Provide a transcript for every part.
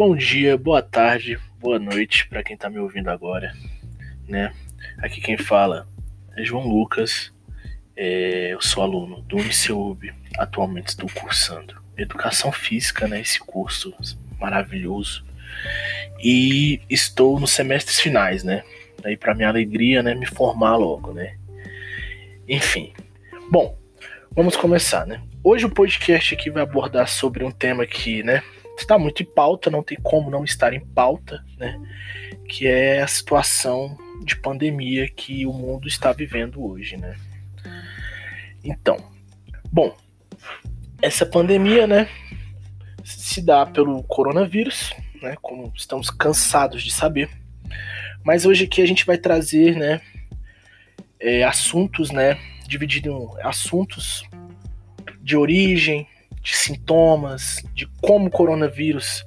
Bom dia, boa tarde, boa noite para quem tá me ouvindo agora, né? Aqui quem fala é João Lucas, é, eu sou aluno do UniceuB, atualmente estou cursando Educação Física, né? Esse curso maravilhoso. E estou nos semestres finais, né? Aí para minha alegria, né, me formar logo, né? Enfim. Bom, vamos começar, né? Hoje o podcast aqui vai abordar sobre um tema que, né, está muito em pauta, não tem como não estar em pauta, né? Que é a situação de pandemia que o mundo está vivendo hoje, né? Então, bom, essa pandemia, né, se dá pelo coronavírus, né, como estamos cansados de saber. Mas hoje aqui a gente vai trazer, né, é, assuntos, né, dividido em assuntos de origem, de sintomas, de como o coronavírus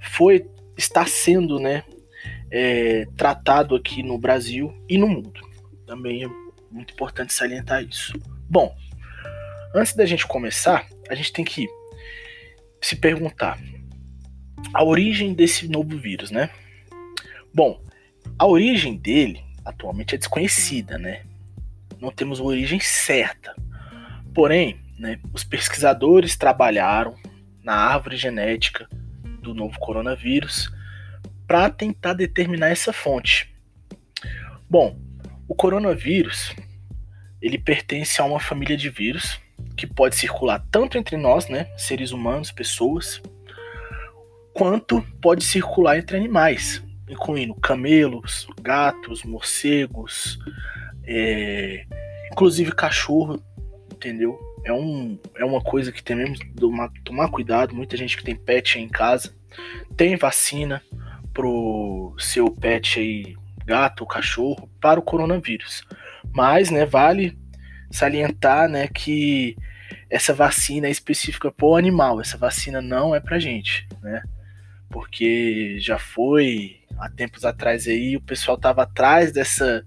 foi, está sendo, né, é, tratado aqui no Brasil e no mundo. Também é muito importante salientar isso. Bom, antes da gente começar, a gente tem que se perguntar a origem desse novo vírus, né? Bom, a origem dele atualmente é desconhecida, né? Não temos uma origem certa. Porém, né, os pesquisadores trabalharam na árvore genética do novo coronavírus para tentar determinar essa fonte. Bom, o coronavírus ele pertence a uma família de vírus que pode circular tanto entre nós, né, seres humanos, pessoas, quanto pode circular entre animais, incluindo camelos, gatos, morcegos, é, inclusive cachorro, entendeu? É, um, é uma coisa que temos que tomar, tomar cuidado. Muita gente que tem pet em casa tem vacina pro seu pet aí, gato ou cachorro, para o coronavírus. Mas, né, vale salientar, né, que essa vacina é específica para o animal. Essa vacina não é para gente, né? Porque já foi há tempos atrás aí, o pessoal tava atrás dessa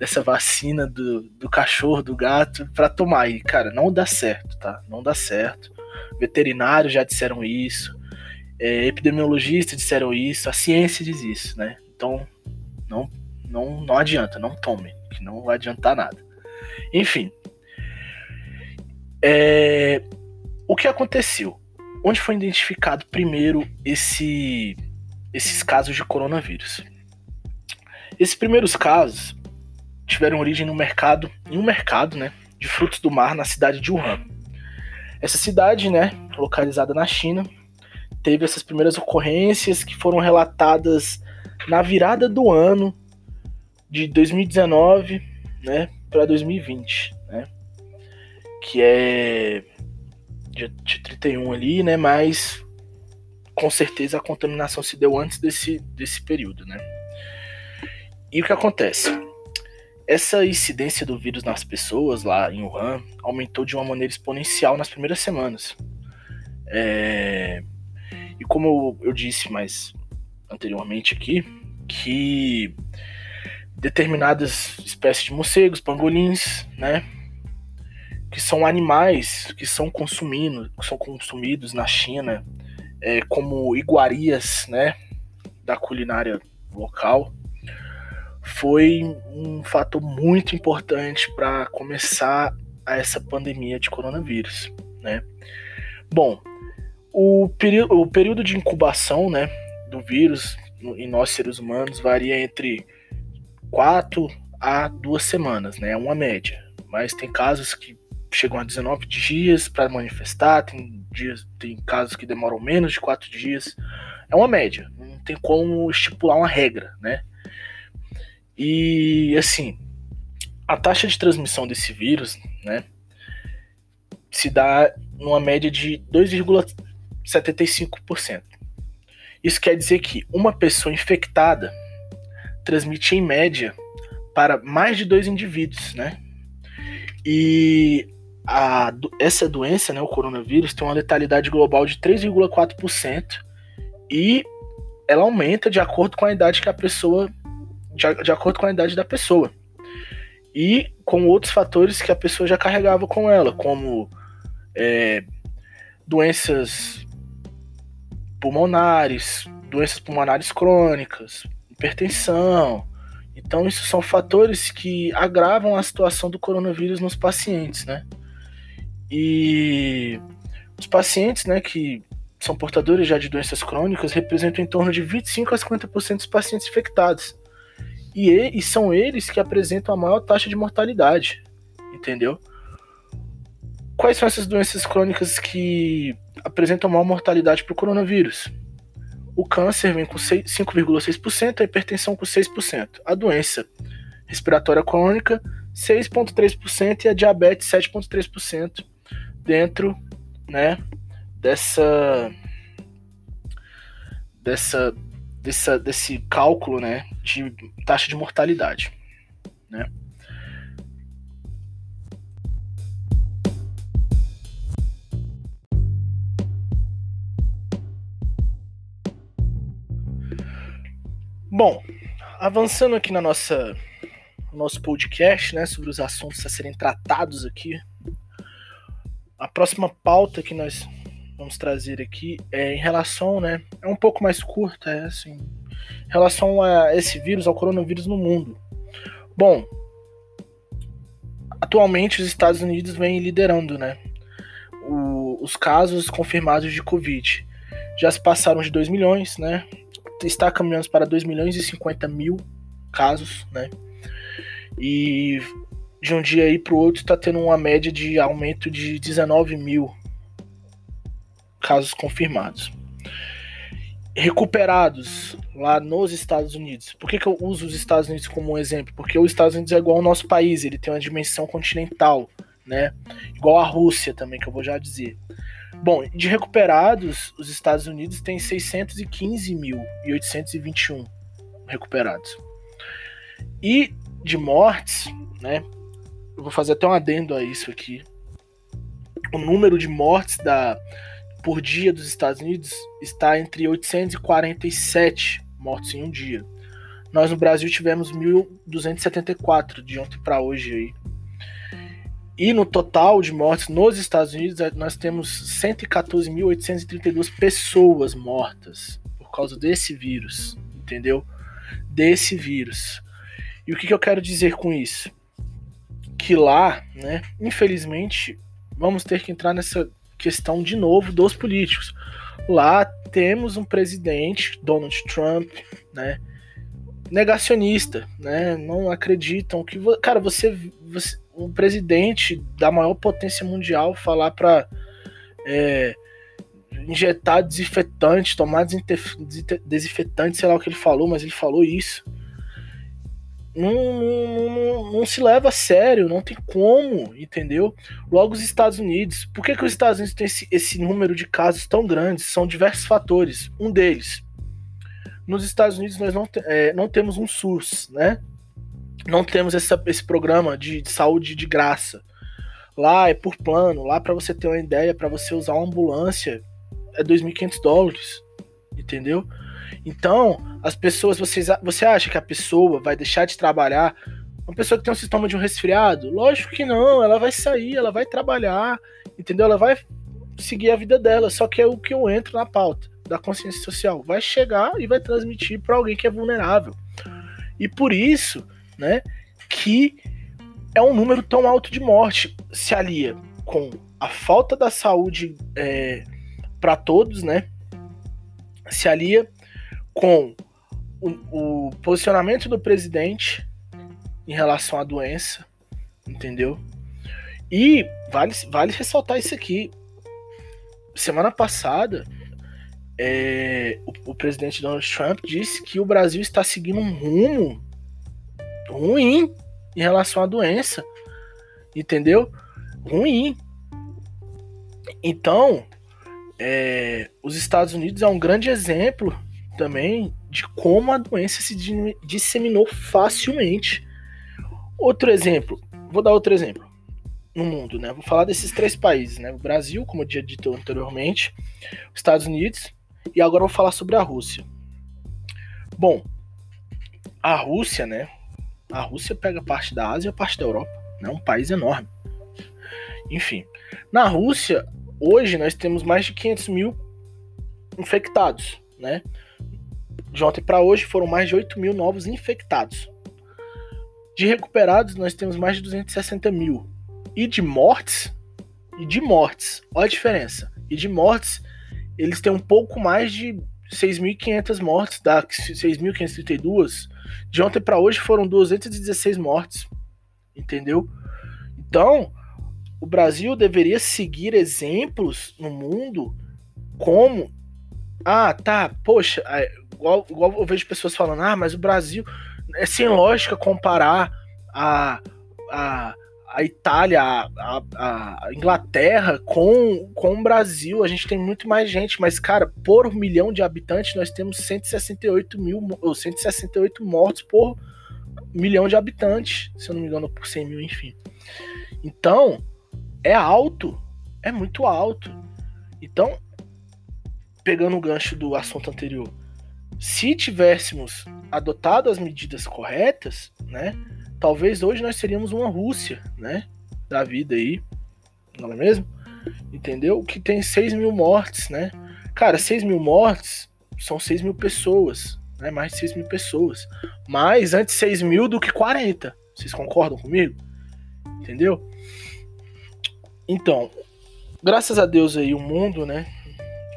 dessa vacina do, do cachorro, do gato, para tomar. E, cara, não dá certo, tá? Não dá certo. Veterinários já disseram isso, é, epidemiologistas disseram isso, a ciência diz isso, né? Então, não, não, não adianta, não tomem, que não vai adiantar nada. Enfim, é, o que aconteceu? Onde foi identificado primeiro esse, esses casos de coronavírus? Esses primeiros casos tiveram origem no mercado, em um mercado, né, de frutos do mar na cidade de Wuhan. Essa cidade, né, localizada na China, teve essas primeiras ocorrências que foram relatadas na virada do ano de 2019, né, para 2020, né, que é de 31 ali, né, mas com certeza a contaminação se deu antes desse, desse período, né. E o que acontece? Essa incidência do vírus nas pessoas lá em Wuhan aumentou de uma maneira exponencial nas primeiras semanas. É... E como eu disse mais anteriormente aqui, que determinadas espécies de morcegos, pangolins, né, que são animais que são consumindo, que são consumidos na China é, como iguarias, né, da culinária local, foi um fator muito importante para começar essa pandemia de coronavírus, né? Bom, o, o período de incubação, né, do vírus em nós seres humanos varia entre 4 a 2 semanas, né? É uma média. Mas tem casos que chegam a 19 dias para manifestar, tem dias, tem casos que demoram menos de 4 dias. É uma média, não tem como estipular uma regra, né? E assim, a taxa de transmissão desse vírus, né, se dá numa média de 2,75%. Isso quer dizer que uma pessoa infectada transmite em média para mais de dois indivíduos, né? E a, essa doença, né, o coronavírus, tem uma letalidade global de 3,4% e ela aumenta de acordo com a idade que a pessoa de, de acordo com a idade da pessoa. E com outros fatores que a pessoa já carregava com ela, como é, doenças pulmonares, doenças pulmonares crônicas, hipertensão. Então, isso são fatores que agravam a situação do coronavírus nos pacientes, né? E os pacientes, né, que são portadores já de doenças crônicas representam em torno de 25 a 50% dos pacientes infectados. E, e são eles que apresentam a maior taxa de mortalidade, entendeu? Quais são essas doenças crônicas que apresentam maior mortalidade para o coronavírus? O câncer vem com 5,6%, a hipertensão com 6%. A doença respiratória crônica, 6,3% e a diabetes, 7,3% dentro né, dessa, dessa, dessa, desse cálculo né, de taxa de mortalidade. Né? Bom, avançando aqui na nossa nosso podcast, né, sobre os assuntos a serem tratados aqui. A próxima pauta que nós vamos trazer aqui é em relação, né, é um pouco mais curta, é assim, em relação a esse vírus, ao coronavírus no mundo. Bom, atualmente os Estados Unidos vêm liderando, né, o, os casos confirmados de Covid. Já se passaram de 2 milhões, né, está caminhando para 2 milhões e 50 mil casos, né? E de um dia aí para o outro está tendo uma média de aumento de 19 mil casos confirmados. Recuperados lá nos Estados Unidos. Por que, que eu uso os Estados Unidos como um exemplo? Porque os Estados Unidos é igual ao nosso país, ele tem uma dimensão continental, né? Igual a Rússia também, que eu vou já dizer. Bom, de recuperados, os Estados Unidos têm 615.821 recuperados. E de mortes, né? Eu vou fazer até um adendo a isso aqui. O número de mortes da, por dia dos Estados Unidos está entre 847 mortes em um dia. Nós no Brasil tivemos 1.274 de ontem para hoje aí. E no total de mortes nos Estados Unidos, eh, nós temos 114.832 pessoas mortas por causa desse vírus, entendeu? Desse vírus. E o que, que eu quero dizer com isso? Que lá, né, infelizmente, vamos ter que entrar nessa questão de novo dos políticos. Lá temos um presidente, Donald Trump, né, negacionista, né, não acreditam que, cara, você, você um presidente da maior potência mundial falar para é, injetar desinfetante, tomar desinfetante, sei lá o que ele falou, mas ele falou isso. Não, não, não, não, se leva a sério, não tem como, entendeu? Logo os Estados Unidos. Por que, que os Estados Unidos têm esse, esse número de casos tão grandes? São diversos fatores. Um deles, nos Estados Unidos nós não, é, não temos um SUS, né? não temos essa, esse programa de, de, saúde de graça. Lá é por plano, lá para você ter uma ideia, para você usar uma ambulância é 2.500 dólares, entendeu? Então, as pessoas, vocês, você acha que a pessoa vai deixar de trabalhar? Uma pessoa que tem um sintoma de um resfriado? Lógico que não, ela vai sair, ela vai trabalhar, entendeu? Ela vai seguir a vida dela, só que é o que eu entro na pauta da consciência social. Vai chegar e vai transmitir para alguém que é vulnerável. E por isso, né? Que é um número tão alto de morte. Se alia com a falta da saúde é, para todos, né? Se alia com o, o posicionamento do presidente em relação à doença, entendeu? E vale, vale ressaltar isso aqui. Semana passada, é, o, o, presidente Donald Trump disse que o Brasil está seguindo um rumo ruim em relação à doença. Entendeu? Ruim. Então, é, os Estados Unidos é um grande exemplo também de como a doença se disseminou facilmente. Outro exemplo, vou dar outro exemplo no mundo, né? Vou falar desses três países, né? O Brasil, como eu tinha dito anteriormente, os Estados Unidos e agora vou falar sobre a Rússia. Bom, a Rússia, né? A Rússia pega parte da Ásia parte da Europa. É né? um país enorme. Enfim, na Rússia, hoje nós temos mais de 500 mil infectados, né? De ontem para hoje foram mais de 8 mil novos infectados. De recuperados, nós temos mais de 260 mil. E de mortes, e de mortes, olha a diferença. E de mortes, eles têm um pouco mais de 6.500 mortes, dá 6.532. De ontem para hoje foram 216 mortes, entendeu? Então, o Brasil deveria seguir exemplos no mundo como ah, tá, poxa, é, igual, igual eu vejo pessoas falando, ah, mas o Brasil é sem lógica comparar a, a, a Itália, a, a, Inglaterra com, com o Brasil. A gente tem muito mais gente, mas, cara, por milhão de habitantes, nós temos 168 mil, ou 168 mortos por milhão de habitantes, se eu não me engano, por 100 mil, enfim. Então, é alto, é muito alto. Então, pegando o gancho do assunto anterior, se tivéssemos adotado as medidas corretas, né, talvez hoje nós seríamos uma Rússia, né, da vida aí, não é mesmo? Entendeu? Que tem 6 mil mortes, né? Cara, 6 mil mortes são 6 mil pessoas, né? Mais de 6 mil pessoas. Mais antes 6 mil do que 40. Vocês concordam comigo? Entendeu? Então, graças a Deus aí o mundo, né,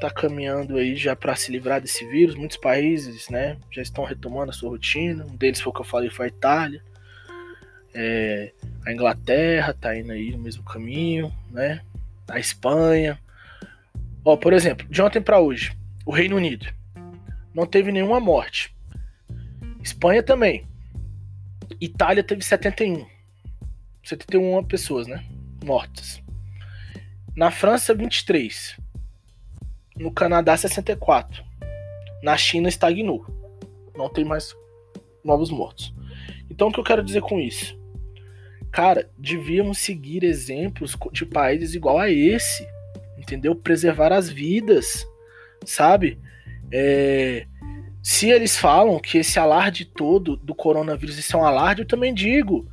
tá caminhando aí já para se livrar desse vírus. Muitos países, né, já estão retomando a sua rotina. Um deles foi o que eu falei, foi a Itália. É, a Inglaterra tá indo aí no mesmo caminho, né? A Espanha. Ó, por exemplo, de ontem para hoje, o Reino Unido não teve nenhuma morte. Espanha também. Itália teve 71. 71 pessoas, né? Mortas. Na França, 23. No Canadá, 64. Na China, estagnou. Não tem mais novos mortos. Então, o que eu quero dizer com isso? Cara, devíamos seguir exemplos de países igual a esse, entendeu? Preservar as vidas, sabe? É... Se eles falam que esse alarde todo do coronavírus isso é um alarde, eu também digo.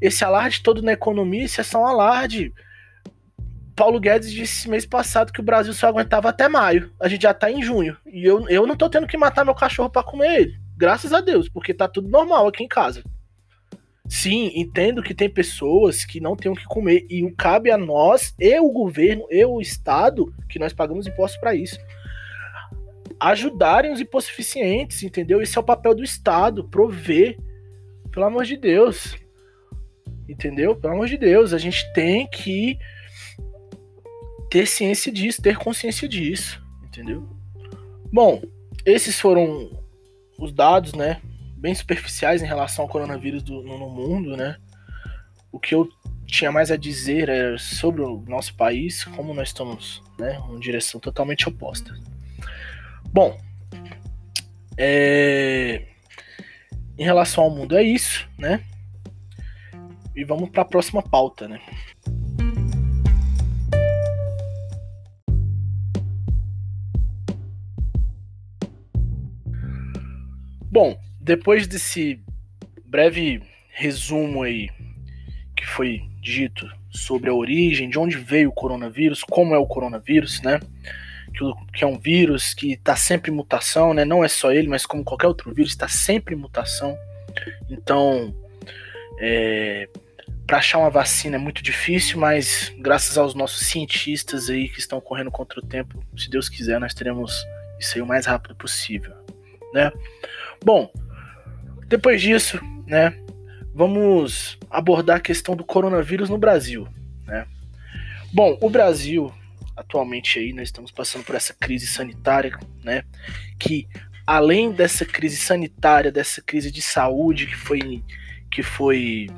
Esse alarde todo na economia, isso é só um alarde. Paulo Guedes disse mês passado que o Brasil só aguentava até maio. A gente já tá em junho. E eu, eu não tô tendo que matar meu cachorro para comer ele. Graças a Deus, porque tá tudo normal aqui em casa. Sim, entendo que tem pessoas que não têm o que comer. E cabe a nós, e o governo, e o Estado, que nós pagamos impostos para isso, ajudarem os hipossuficientes, entendeu? Esse é o papel do Estado, prover. Pelo amor de Deus. Entendeu? Pelo amor de Deus, a gente tem que ter ciência disso, ter consciência disso, entendeu? Bom, esses foram os dados, né, bem superficiais em relação ao coronavírus do, no, mundo, né? O que eu tinha mais a dizer era sobre o nosso país, como nós estamos, né, em direção totalmente oposta. Bom, é... em relação ao mundo é isso, né? E vamos para a próxima pauta, né? Bom, depois desse breve resumo aí que foi dito sobre a origem, de onde veio o coronavírus, como é o coronavírus, né? Que, é um vírus que está sempre em mutação, né? Não é só ele, mas como qualquer outro vírus, está sempre em mutação. Então, é, para achar uma vacina é muito difícil, mas graças aos nossos cientistas aí que estão correndo contra o tempo, se Deus quiser, nós teremos isso aí o mais rápido possível, né? Bom, depois disso, né, vamos abordar a questão do coronavírus no Brasil, né? Bom, o Brasil atualmente aí nós estamos passando por essa crise sanitária, né, que além dessa crise sanitária, dessa crise de saúde que foi que foi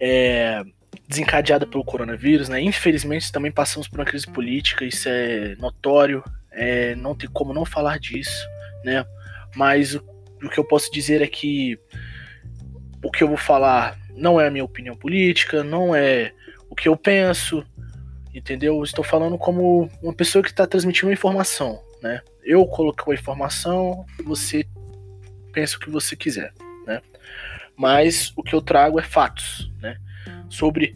é, desencadeada pelo coronavírus, né? Infelizmente também passamos por uma crise política, isso é notório, é, não tem como não falar disso, né? mas o, o que eu posso dizer é que o que eu vou falar não é a minha opinião política, não é o que eu penso, entendeu? Eu estou falando como uma pessoa que está transmitindo uma informação, né? Eu coloco a informação, você pensa o que você quiser, né? Mas o que eu trago é fatos, né? Sobre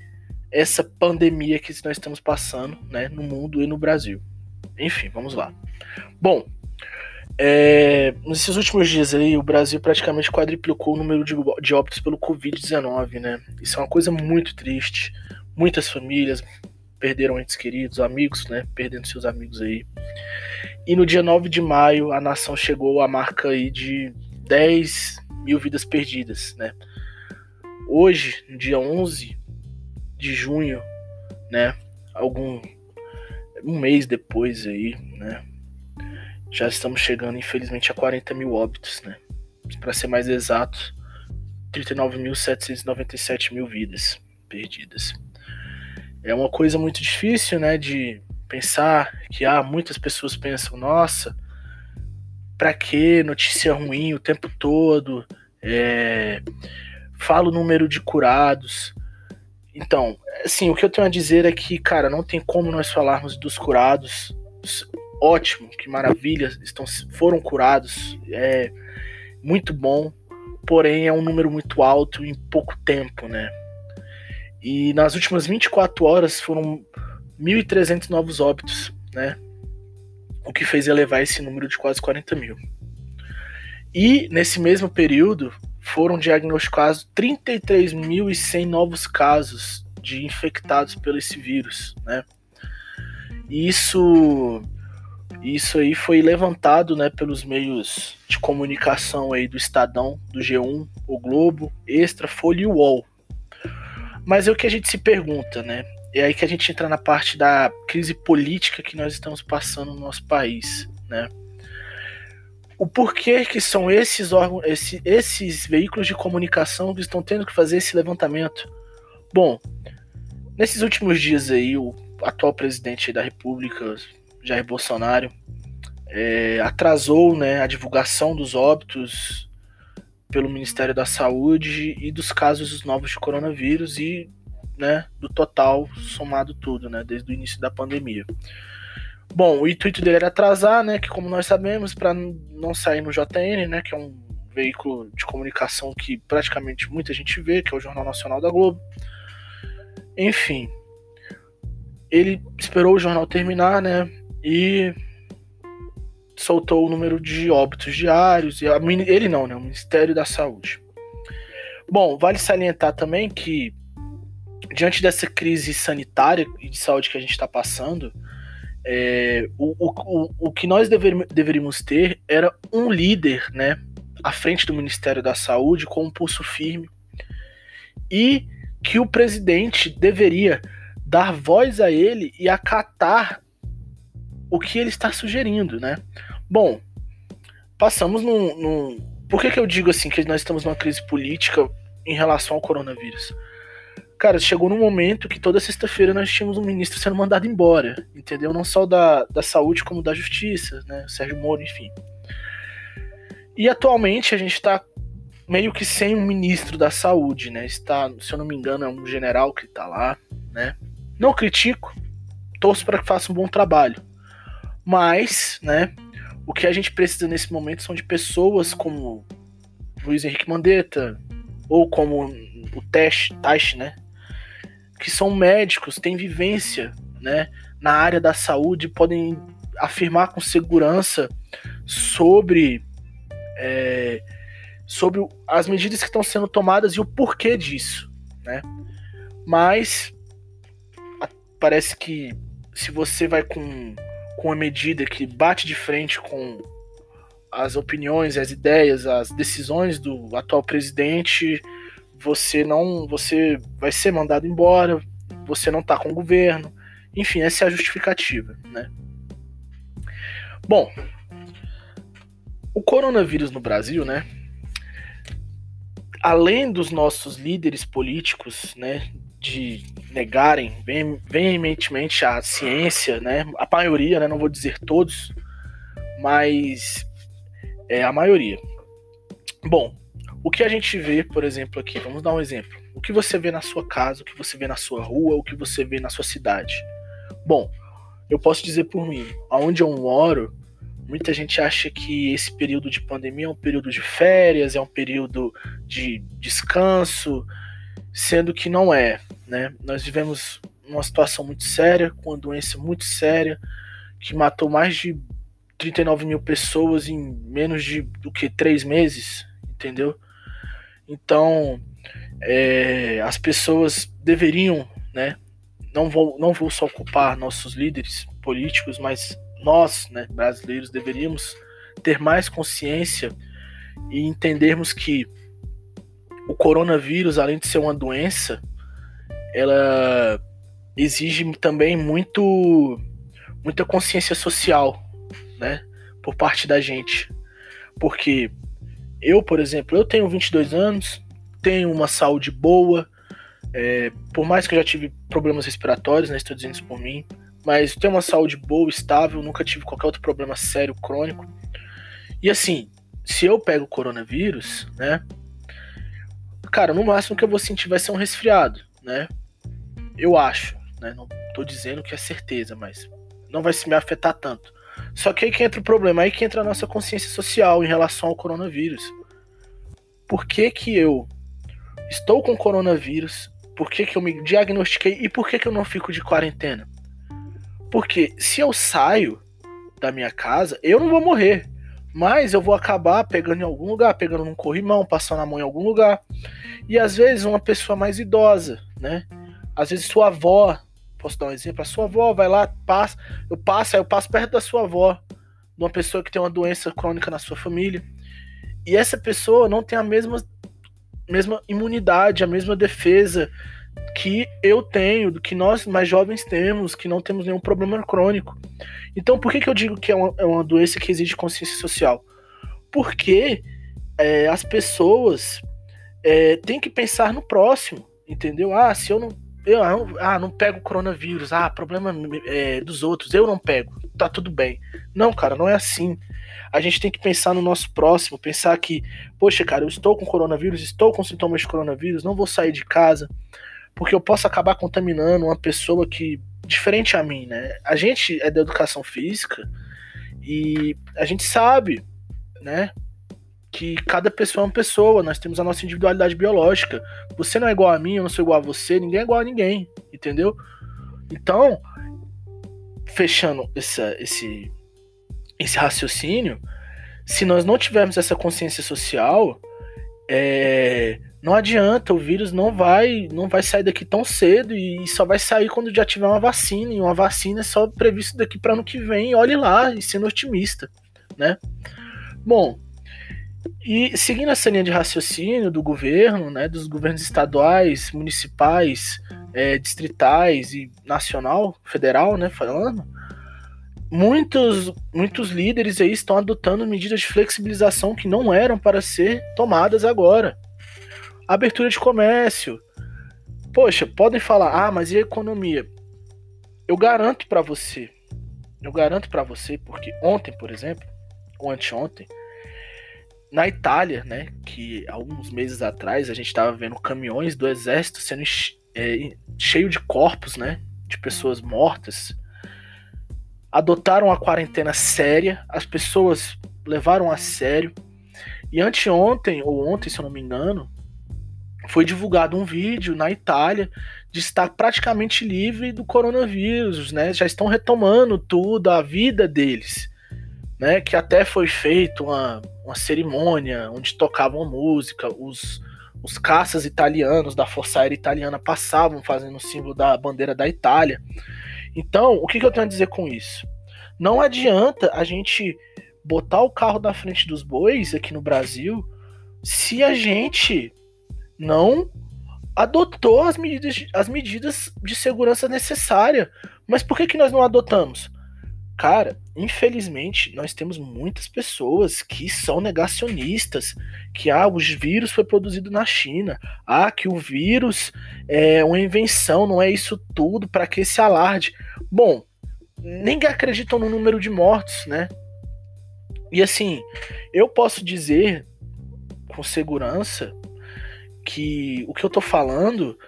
essa pandemia que nós estamos passando, né? No mundo e no Brasil. Enfim, vamos lá. Bom, É, nesses últimos dias aí, o Brasil praticamente quadriplicou o número de, de óbitos pelo Covid-19, né? Isso é uma coisa muito triste. Muitas famílias perderam entes queridos, amigos, né? Perdendo seus amigos aí. E no dia 9 de maio, a nação chegou à marca aí de 10 mil vidas perdidas, né? Hoje, no dia 11 de junho, né? Algum um mês depois aí, né? Já estamos chegando, infelizmente, a 40 mil óbitos, né? Para ser mais exato, 39.797 mil vidas perdidas. É uma coisa muito difícil, né? De pensar que ah, muitas pessoas pensam, nossa, para que notícia ruim o tempo todo? É, fala o número de curados. Então, assim, o que eu tenho a dizer é que, cara, não tem como nós falarmos dos curados. Ótimo, que maravilha, estão, foram curados, é muito bom, porém é um número muito alto em pouco tempo, né? E nas últimas 24 horas foram 1.300 novos óbitos, né? O que fez elevar esse número de quase 40 mil. E nesse mesmo período, foram diagnosticados 33.100 novos casos de infectados pelo esse vírus, né? E isso isso aí foi levantado, né, pelos meios de comunicação aí do Estadão, do G1, o Globo, Extra, Folha e UOL. Mas é o que a gente se pergunta, né? É aí que a gente entra na parte da crise política que nós estamos passando no nosso país, né? o porquê que são esses órgãos, esse, esses veículos de comunicação que estão tendo que fazer esse levantamento. Bom, nesses últimos dias aí, o atual presidente da República, Jair Bolsonaro, é, atrasou né, a divulgação dos óbitos pelo Ministério da Saúde e dos casos novos de coronavírus e né, do total somado tudo, né, desde o início da pandemia. Bom, o intuito dele era atrasar, né? Que como nós sabemos, para não sair no JN, né? Que é um veículo de comunicação que praticamente muita gente vê, que é o Jornal Nacional da Globo. Enfim, ele esperou o jornal terminar, né? E soltou o número de óbitos diários. E a, ele não, né? O Ministério da Saúde. Bom, vale salientar também que diante dessa crise sanitária e de saúde que a gente está passando, é, o, o, o que nós dever, deveríamos ter era um líder, né, à frente do Ministério da Saúde com um pulso firme e que o presidente deveria dar voz a ele e acatar o que ele está sugerindo, né? Bom, passamos num, num... Por que, que eu digo assim que nós estamos numa crise política em relação ao coronavírus? Cara, chegou num momento que toda sexta-feira nós tínhamos um ministro sendo mandado embora, entendeu? Não só da, da saúde, como da justiça, né? Sérgio Moro, enfim. E atualmente a gente está meio que sem um ministro da saúde, né? Está, se eu não me engano, é um general que está lá, né? Não critico, torço para que faça um bom trabalho. Mas, né, o que a gente precisa nesse momento são de pessoas como Luiz Henrique Mandetta, ou como o Teste, Taish, né? que são médicos, têm vivência né, na área da saúde, podem afirmar com segurança sobre, é, sobre as medidas que estão sendo tomadas e o porquê disso. Né? Mas parece que se você vai com, com uma medida que bate de frente com as opiniões, as ideias, as decisões do atual presidente, você não, você vai ser mandado embora, você não tá com o governo. Enfim, essa é a justificativa, né? Bom, o coronavírus no Brasil, né? Além dos nossos líderes políticos, né, de negarem veementemente a ciência, né, a maioria, né, não vou dizer todos, mas é a maioria. Bom, o que a gente vê, por exemplo, aqui, vamos dar um exemplo. O que você vê na sua casa, o que você vê na sua rua, o que você vê na sua cidade. Bom, eu posso dizer por mim, aonde eu moro, muita gente acha que esse período de pandemia é um período de férias, é um período de descanso, sendo que não é, né? Nós vivemos uma situação muito séria, com uma doença muito séria, que matou mais de 39 mil pessoas em menos de do que três meses, entendeu? Então, é, as pessoas deveriam, né? Não vou, não vou só ocupar nossos líderes políticos, mas nós, né, brasileiros, deveríamos ter mais consciência e entendermos que o coronavírus, além de ser uma doença, ela exige também muito muita consciência social, né, por parte da gente. Porque eu, por exemplo, eu tenho 22 anos, tenho uma saúde boa, é, por mais que eu já tive problemas respiratórios, né, estou dizendo isso por mim, mas tenho uma saúde boa, estável, nunca tive qualquer outro problema sério, crônico. E assim, se eu pego o coronavírus, né, cara, no máximo que eu vou sentir vai ser um resfriado, né? Eu acho, né? Não tô dizendo que é certeza, mas não vai se me afetar tanto. Só que aí que entra o problema, aí que entra a nossa consciência social em relação ao coronavírus. Por que que eu estou com coronavírus? Por que que eu me diagnostiquei e por que que eu não fico de quarentena? Porque se eu saio da minha casa, eu não vou morrer. Mas eu vou acabar pegando em algum lugar, pegando num corrimão, passando a mão em algum lugar. E às vezes uma pessoa mais idosa, né? Às vezes sua avó, posso dar um exemplo, a sua avó vai lá, passa, eu passo, eu passo perto da sua avó, de uma pessoa que tem uma doença crônica na sua família. E essa pessoa não tem a mesma, mesma imunidade, a mesma defesa que eu tenho, do que nós mais jovens temos, que não temos nenhum problema crônico. Então, por que, que eu digo que é uma, é uma doença que exige consciência social? Porque é, as pessoas é, têm que pensar no próximo, entendeu? Ah, se eu não. Eu, ah, não pego coronavírus. Ah, problema é, dos outros. Eu não pego. Tá tudo bem. Não, cara, não é assim. A gente tem que pensar no nosso próximo. Pensar que, poxa, cara, eu estou com coronavírus, estou com sintomas de coronavírus, não vou sair de casa porque eu posso acabar contaminando uma pessoa que diferente a mim, né? A gente é da educação física e a gente sabe, né, que cada pessoa é uma pessoa, nós temos a nossa individualidade biológica. Você não é igual a mim, eu não sou igual a você, ninguém é igual a ninguém, entendeu? Então, fechando essa, esse, esse raciocínio, se nós não tivermos essa consciência social, é, não adianta, o vírus não vai, não vai sair daqui tão cedo e só vai sair quando já tiver uma vacina. E uma vacina é só previsto daqui para ano que vem. Olhe lá, e sendo otimista, né? Bom, e seguindo essa linha de raciocínio do governo, né, dos governos estaduais, municipais, é, distritais e nacional, federal, né, falando, muitos, muitos líderes aí estão adotando medidas de flexibilização que não eram para ser tomadas agora Abertura de comércio. Poxa, podem falar, ah, mas e a economia? Eu garanto para você, eu garanto para você, porque ontem, por exemplo, ou anteontem, na Itália, né, que alguns meses atrás a gente estava vendo caminhões do exército sendo é, cheio de corpos, né, de pessoas mortas, adotaram a quarentena séria, as pessoas levaram a sério. E anteontem, ou ontem, se eu não me engano, foi divulgado um vídeo na Itália de estar praticamente livre do coronavírus, né? Já estão retomando tudo, a vida deles, né? Que até foi feita uma, uma cerimônia onde tocavam música, os, os caças italianos da Força Aérea Italiana passavam fazendo o símbolo da bandeira da Itália. Então, o que, que eu tenho a dizer com isso? Não adianta a gente botar o carro da frente dos bois aqui no Brasil se a gente não adotou as medidas, as medidas de segurança necessárias. Mas por que, que nós não adotamos? Cara, infelizmente, nós temos muitas pessoas que são negacionistas, que ah, o vírus foi produzido na China, ah, que o vírus é uma invenção, não é isso tudo, para que esse alarde? Bom, ninguém acredita no número de mortos, né? E assim, eu posso dizer com segurança que o que eu tô falando,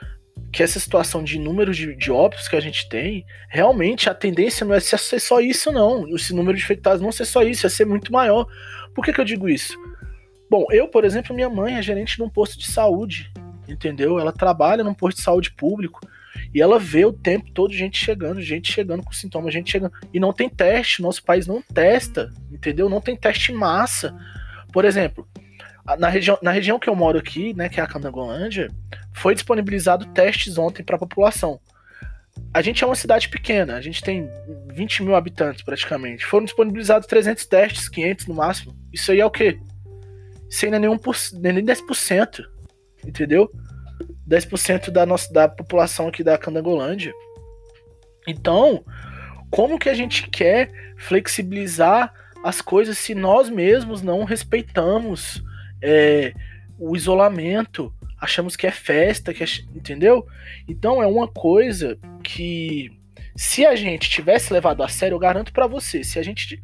que essa situação de número de, de óbitos que a gente tem, realmente a tendência não é ser só isso, não. Esse número de infectados não ser só isso, é ser muito maior. Por que, que eu digo isso? Bom, eu, por exemplo, minha mãe é gerente de um posto de saúde, entendeu? Ela trabalha num posto de saúde público e ela vê o tempo todo gente chegando, gente chegando com sintomas, gente chegando. E não tem teste, nosso país não testa entendeu? Não tem teste em massa. Por exemplo, na região, na região que eu moro aqui, né, que é a Candangolândia, foi disponibilizado testes ontem para a população. A gente é uma cidade pequena, a gente tem 20 mil habitantes praticamente. Foram disponibilizados 300 testes, 500 no máximo. Isso aí é o quê? Não é nenhum por, nem 10%, entendeu? 10% da nossa da população aqui da Candangolândia. Então, como que a gente quer flexibilizar as coisas se nós mesmos não respeitamos é, o isolamento, achamos que é festa, que é, entendeu? Então é uma coisa que se a gente tivesse levado a sério, eu garanto para você, se a gente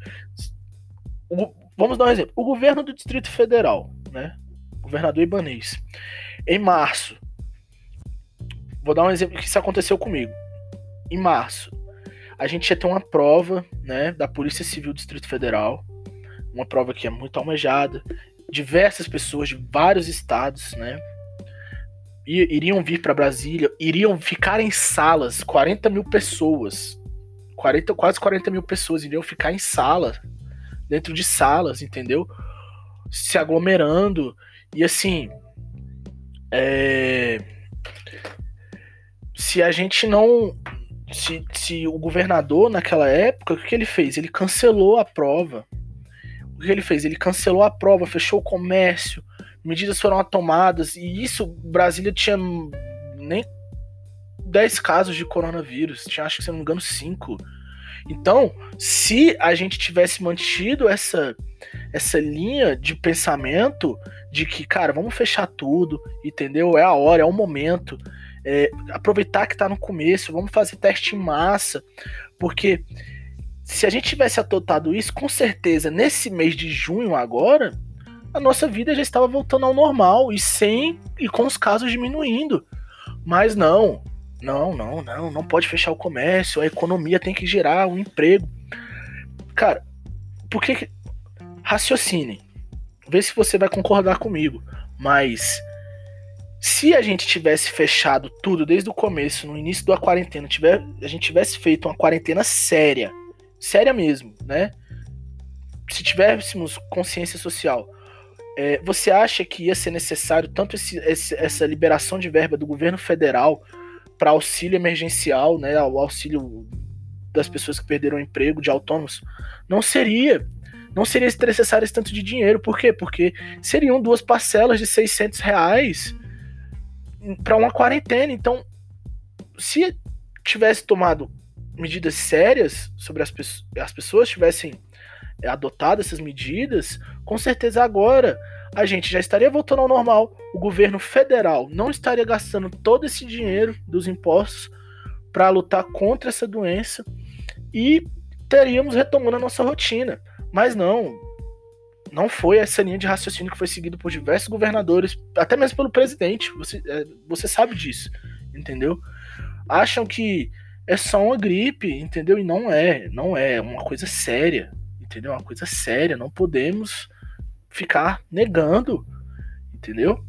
o, vamos dar um exemplo, o governo do Distrito Federal, né? Governador Ibanês, em março, vou dar um exemplo que isso aconteceu comigo. Em março, a gente ia ter uma prova, né, da Polícia Civil do Distrito Federal, uma prova que é muito almejada diversas pessoas de vários estados, né? Iriam vir para Brasília, iriam ficar em salas, 40 mil pessoas, 40, quase 40 mil pessoas iriam ficar em sala, dentro de salas, entendeu? Se aglomerando. E assim, é... se a gente não. Se, se o governador naquela época, o que ele fez? Ele cancelou a prova o que ele fez? Ele cancelou a prova, fechou o comércio, medidas foram tomadas, e isso, Brasília tinha nem 10 casos de coronavírus, tinha acho que, se não me engano, 5. Então, se a gente tivesse mantido essa, essa linha de pensamento de que, cara, vamos fechar tudo, entendeu? É a hora, é o momento. É, aproveitar que tá no começo, vamos fazer teste em massa, porque se a gente tivesse adotado isso, com certeza, nesse mês de junho agora, a nossa vida já estava voltando ao normal e sem e com os casos diminuindo. Mas não, não, não, não, não pode fechar o comércio, a economia tem que gerar um emprego. Cara, por que raciocine? Vê se você vai concordar comigo, mas se a gente tivesse fechado tudo desde o começo, no início da quarentena, tiver, a gente tivesse feito uma quarentena séria, séria mesmo, né? Se tivéssemos consciência social, é, você acha que ia ser necessário tanto esse, esse, essa liberação de verba do governo federal para auxílio emergencial, né, o auxílio das pessoas que perderam o emprego, de autônomos? Não seria. Não seria necessário esse tanto de dinheiro. Por quê? Porque seriam duas parcelas de 600 reais para uma quarentena. Então, se tivesse tomado medidas sérias sobre as, as pessoas tivessem é, adotado essas medidas, com certeza agora a gente já estaria voltando ao normal. O governo federal não estaria gastando todo esse dinheiro dos impostos para lutar contra essa doença e teríamos retomando a nossa rotina. Mas não, não foi essa linha de raciocínio que foi seguida por diversos governadores, até mesmo pelo presidente. Você, é, você sabe disso, entendeu? Acham que é só uma gripe, entendeu? E não é, não é, é uma coisa séria, entendeu? Uma coisa séria, não podemos ficar negando, entendeu?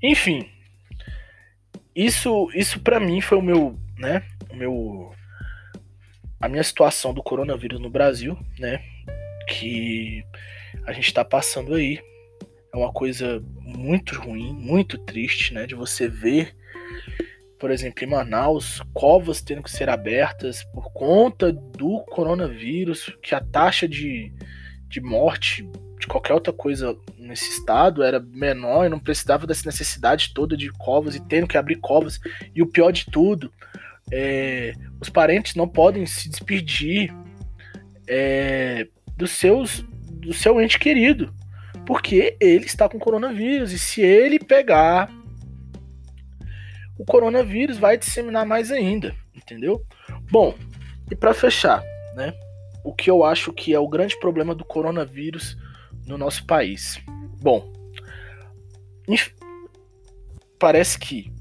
Enfim, isso isso para mim foi o meu, né, o meu a minha situação do coronavírus no Brasil, né, que a gente tá passando aí. É uma coisa muito ruim, muito triste, né, de você ver por exemplo, em Manaus, covas tendo que ser abertas por conta do coronavírus, que a taxa de, de morte de qualquer outra coisa nesse estado era menor e não precisava dessa necessidade toda de covas e tendo que abrir covas. E o pior de tudo, é, os parentes não podem se despedir é, dos seus do seu ente querido, porque ele está com coronavírus e se ele pegar o coronavírus vai disseminar mais ainda, entendeu? Bom, e para fechar, né? O que eu acho que é o grande problema do coronavírus no nosso país. Bom, parece que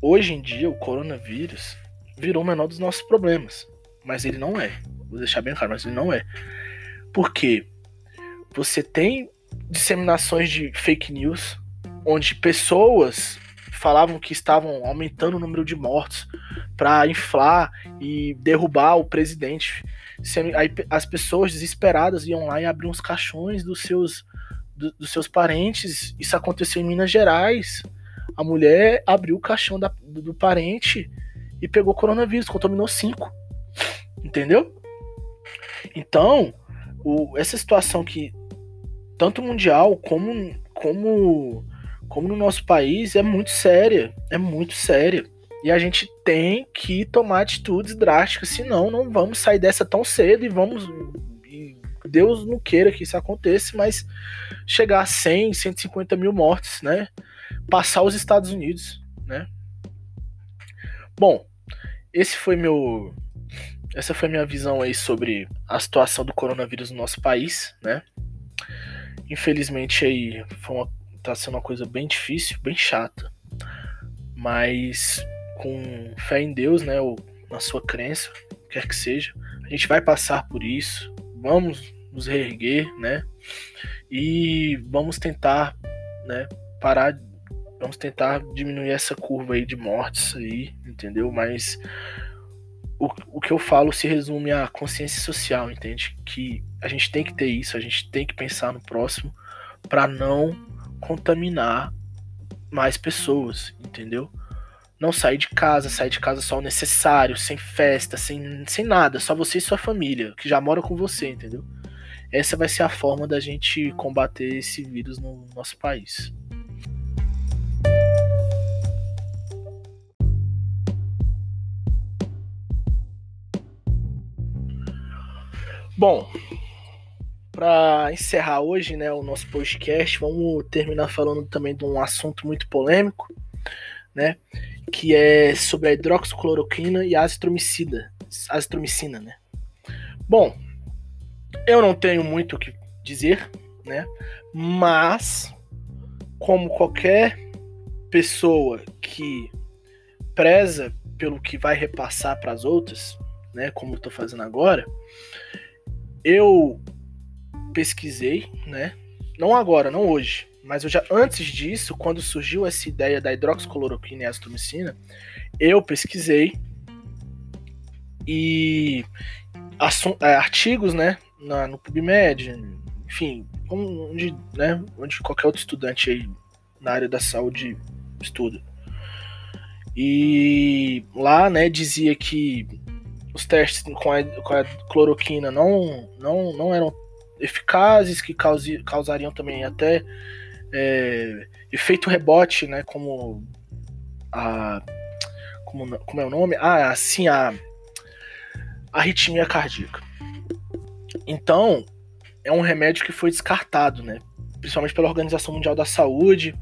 hoje em dia o coronavírus virou o menor dos nossos problemas, mas ele não é. Vou deixar bem claro, mas ele não é. Porque você tem disseminações de fake news onde pessoas falavam que estavam aumentando o número de mortos para inflar e derrubar o presidente. As pessoas desesperadas iam lá e abriam os caixões dos seus, do, dos seus parentes. Isso aconteceu em Minas Gerais. A mulher abriu o caixão da, do, do parente e pegou coronavírus, contaminou cinco. Entendeu? Então, o, essa situação que tanto mundial como, como, como no nosso país é muito séria. É muito séria. E a gente tem que tomar atitudes drásticas, senão não vamos sair dessa tão cedo e vamos. E Deus não queira que isso aconteça, mas chegar a 100, 150 mil mortes, né? Passar os Estados Unidos, né? Bom, esse foi meu. Essa foi minha visão aí sobre a situação do coronavírus no nosso país, né? Infelizmente aí foi uma, tá sendo uma coisa bem difícil, bem chata. Mas com fé em Deus, né, ou na sua crença, quer que seja, a gente vai passar por isso, vamos nos reerguer, né, e vamos tentar, né, parar, vamos tentar diminuir essa curva aí de mortes aí, entendeu? Mas o, o que eu falo se resume à consciência social, entende? Que a gente tem que ter isso, a gente tem que pensar no próximo para não contaminar mais pessoas, entendeu? não sair de casa, sair de casa só o necessário, sem festa, sem, sem nada, só você e sua família, que já mora com você, entendeu? Essa vai ser a forma da gente combater esse vírus no nosso país. Bom, para encerrar hoje, né, o nosso podcast, vamos terminar falando também de um assunto muito polêmico, né, que é sobre a hidroxicloroquina e a azitromicina, azitromicina, né? Bom, eu não tenho muito o que dizer, né? Mas como qualquer pessoa que preza pelo que vai repassar para as outras, né, como eu tô fazendo agora, eu pesquisei, né? Não agora, não hoje, mas eu já antes disso, quando surgiu essa ideia da hidroxicloroquina e azitromicina, eu pesquisei e é, artigos, né, na, no PubMed, enfim, onde, né, onde qualquer outro estudante aí na área da saúde estuda. E lá, né, dizia que os testes com a, com a cloroquina não, não, não eram eficazes, que causi, causariam também até é, efeito rebote, né? Como a. Como, como é o nome? Ah, assim, a arritmia cardíaca. Então, é um remédio que foi descartado, né? Principalmente pela Organização Mundial da Saúde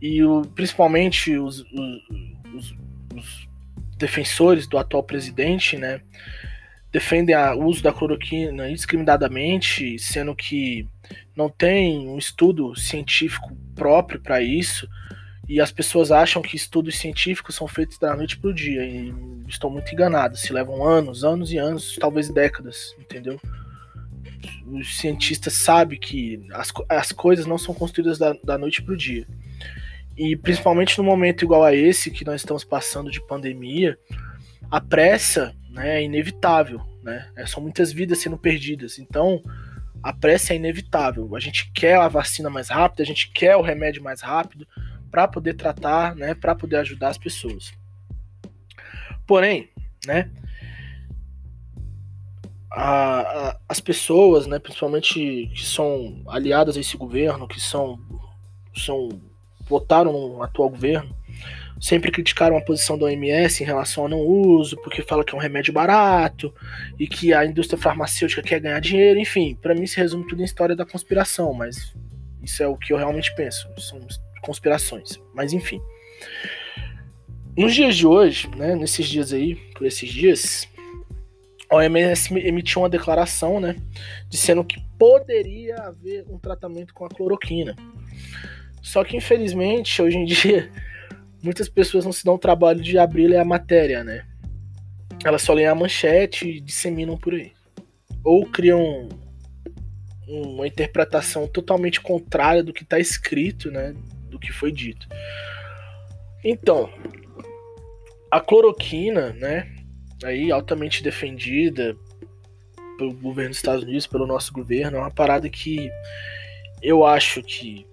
e o, principalmente os, os, os, defensores do atual presidente, né? Defendem o uso da cloroquina indiscriminadamente, sendo que não tem um estudo científico próprio para isso. E as pessoas acham que estudos científicos são feitos da noite para o dia. E estão muito enganadas. Se levam anos, anos e anos, talvez décadas, entendeu? Os cientistas sabem que as, as coisas não são construídas da, da noite para o dia. E principalmente no momento igual a esse que nós estamos passando de pandemia, a pressa né, é inevitável. Né? São muitas vidas sendo perdidas. Então, a pressa é inevitável. A gente quer a vacina mais rápida, a gente quer o remédio mais rápido para poder tratar, né, para poder ajudar as pessoas. Porém, né, a, a, as pessoas, né, principalmente que são aliadas a esse governo, que são, são votaram no atual governo, sempre criticaram a posição da OMS em relação ao não uso, porque fala que é um remédio barato e que a indústria farmacêutica quer ganhar dinheiro, enfim, para mim se resume tudo em história da conspiração, mas isso é o que eu realmente penso, são conspirações, mas enfim. Nos dias de hoje, né, nesses dias aí, por esses dias, a OMS emitiu uma declaração, né, dizendo que poderia haver um tratamento com a cloroquina. Só que infelizmente, hoje em dia, muitas pessoas não se dão o trabalho de abrir a matéria, né? Elas só leem a manchete e disseminam por aí. Ou criam uma interpretação totalmente contrária do que está escrito, né? Do que foi dito. Então, a cloroquina, né? Aí altamente defendida pelo governo dos Estados Unidos, pelo nosso governo, é uma parada que eu acho que,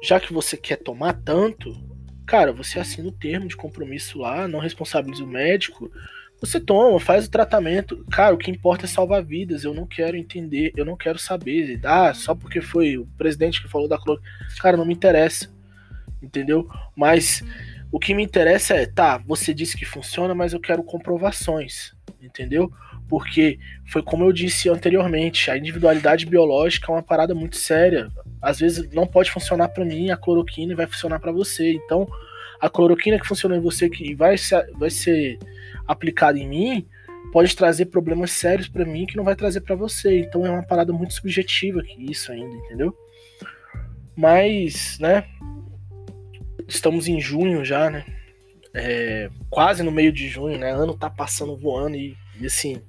já que você quer tomar tanto, cara, você assina o termo de compromisso lá, não responsabiliza o médico, você toma, faz o tratamento. Cara, o que importa é salvar vidas. Eu não quero entender, eu não quero saber. Ah, só porque foi o presidente que falou da cloroquina. Cara, não me interessa. Entendeu? Mas o que me interessa é, tá, você disse que funciona, mas eu quero comprovações. Entendeu? Porque foi como eu disse anteriormente, a individualidade biológica é uma parada muito séria. Às vezes não pode funcionar para mim a cloroquina vai funcionar para você. Então, a cloroquina que funciona em você que vai ser, vai ser aplicado em mim pode trazer problemas sérios para mim que não vai trazer para você. Então é uma parada muito subjetiva que isso ainda, entendeu? Mas, né? Estamos em junho já, né? É, quase no meio de junho, né? Ano tá passando voando e, e assim,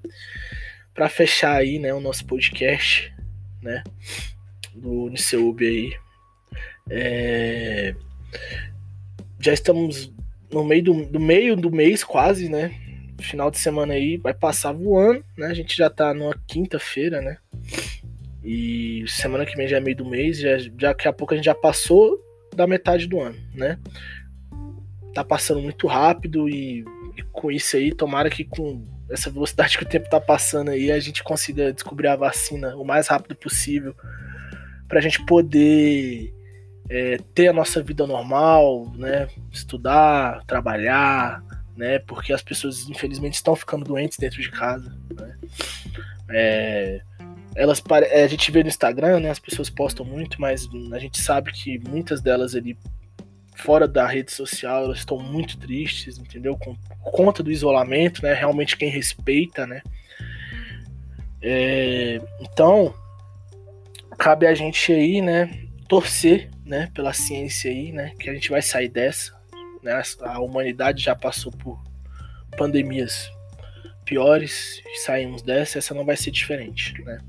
para fechar aí, né, o nosso podcast, né, do Niceub aí, é, já estamos no meio do, do meio do mês quase, né? final de semana aí vai passar voando, né? A gente já tá numa quinta-feira, né? E semana que vem já é meio do mês, já, já daqui a pouco a gente já passou da metade do ano, né? Tá passando muito rápido e, e com isso aí, tomara que com essa velocidade que o tempo tá passando aí, a gente consiga descobrir a vacina o mais rápido possível pra gente poder é, ter a nossa vida normal, né? Estudar, trabalhar, né? Porque as pessoas, infelizmente, estão ficando doentes dentro de casa. Né? É, elas a gente vê no Instagram, né? As pessoas postam muito, mas a gente sabe que muitas delas ali fora da rede social elas estão muito tristes, entendeu? Com conta do isolamento, né? Realmente quem respeita, né? É, então cabe a gente aí, né? Torcer, né? Pela ciência aí, né? Que a gente vai sair dessa, né? A humanidade já passou por pandemias piores, saímos dessa, essa não vai ser diferente, né?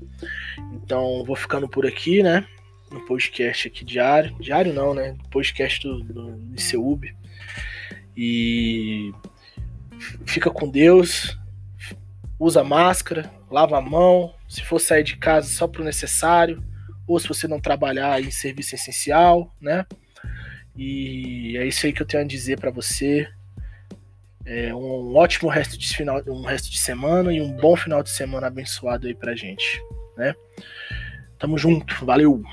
Então, vou ficando por aqui, né? No podcast aqui diário. Diário não, né? Podcast do, do ICUB. E fica com Deus. Usa máscara, lava a mão. Se for sair de casa, só pro necessário. Ou se você não trabalhar em serviço essencial, né? E é isso aí que eu tenho a dizer para você. É um ótimo resto de final, um resto de semana e um bom final de semana abençoado aí pra gente, né? Tamo junto, valeu.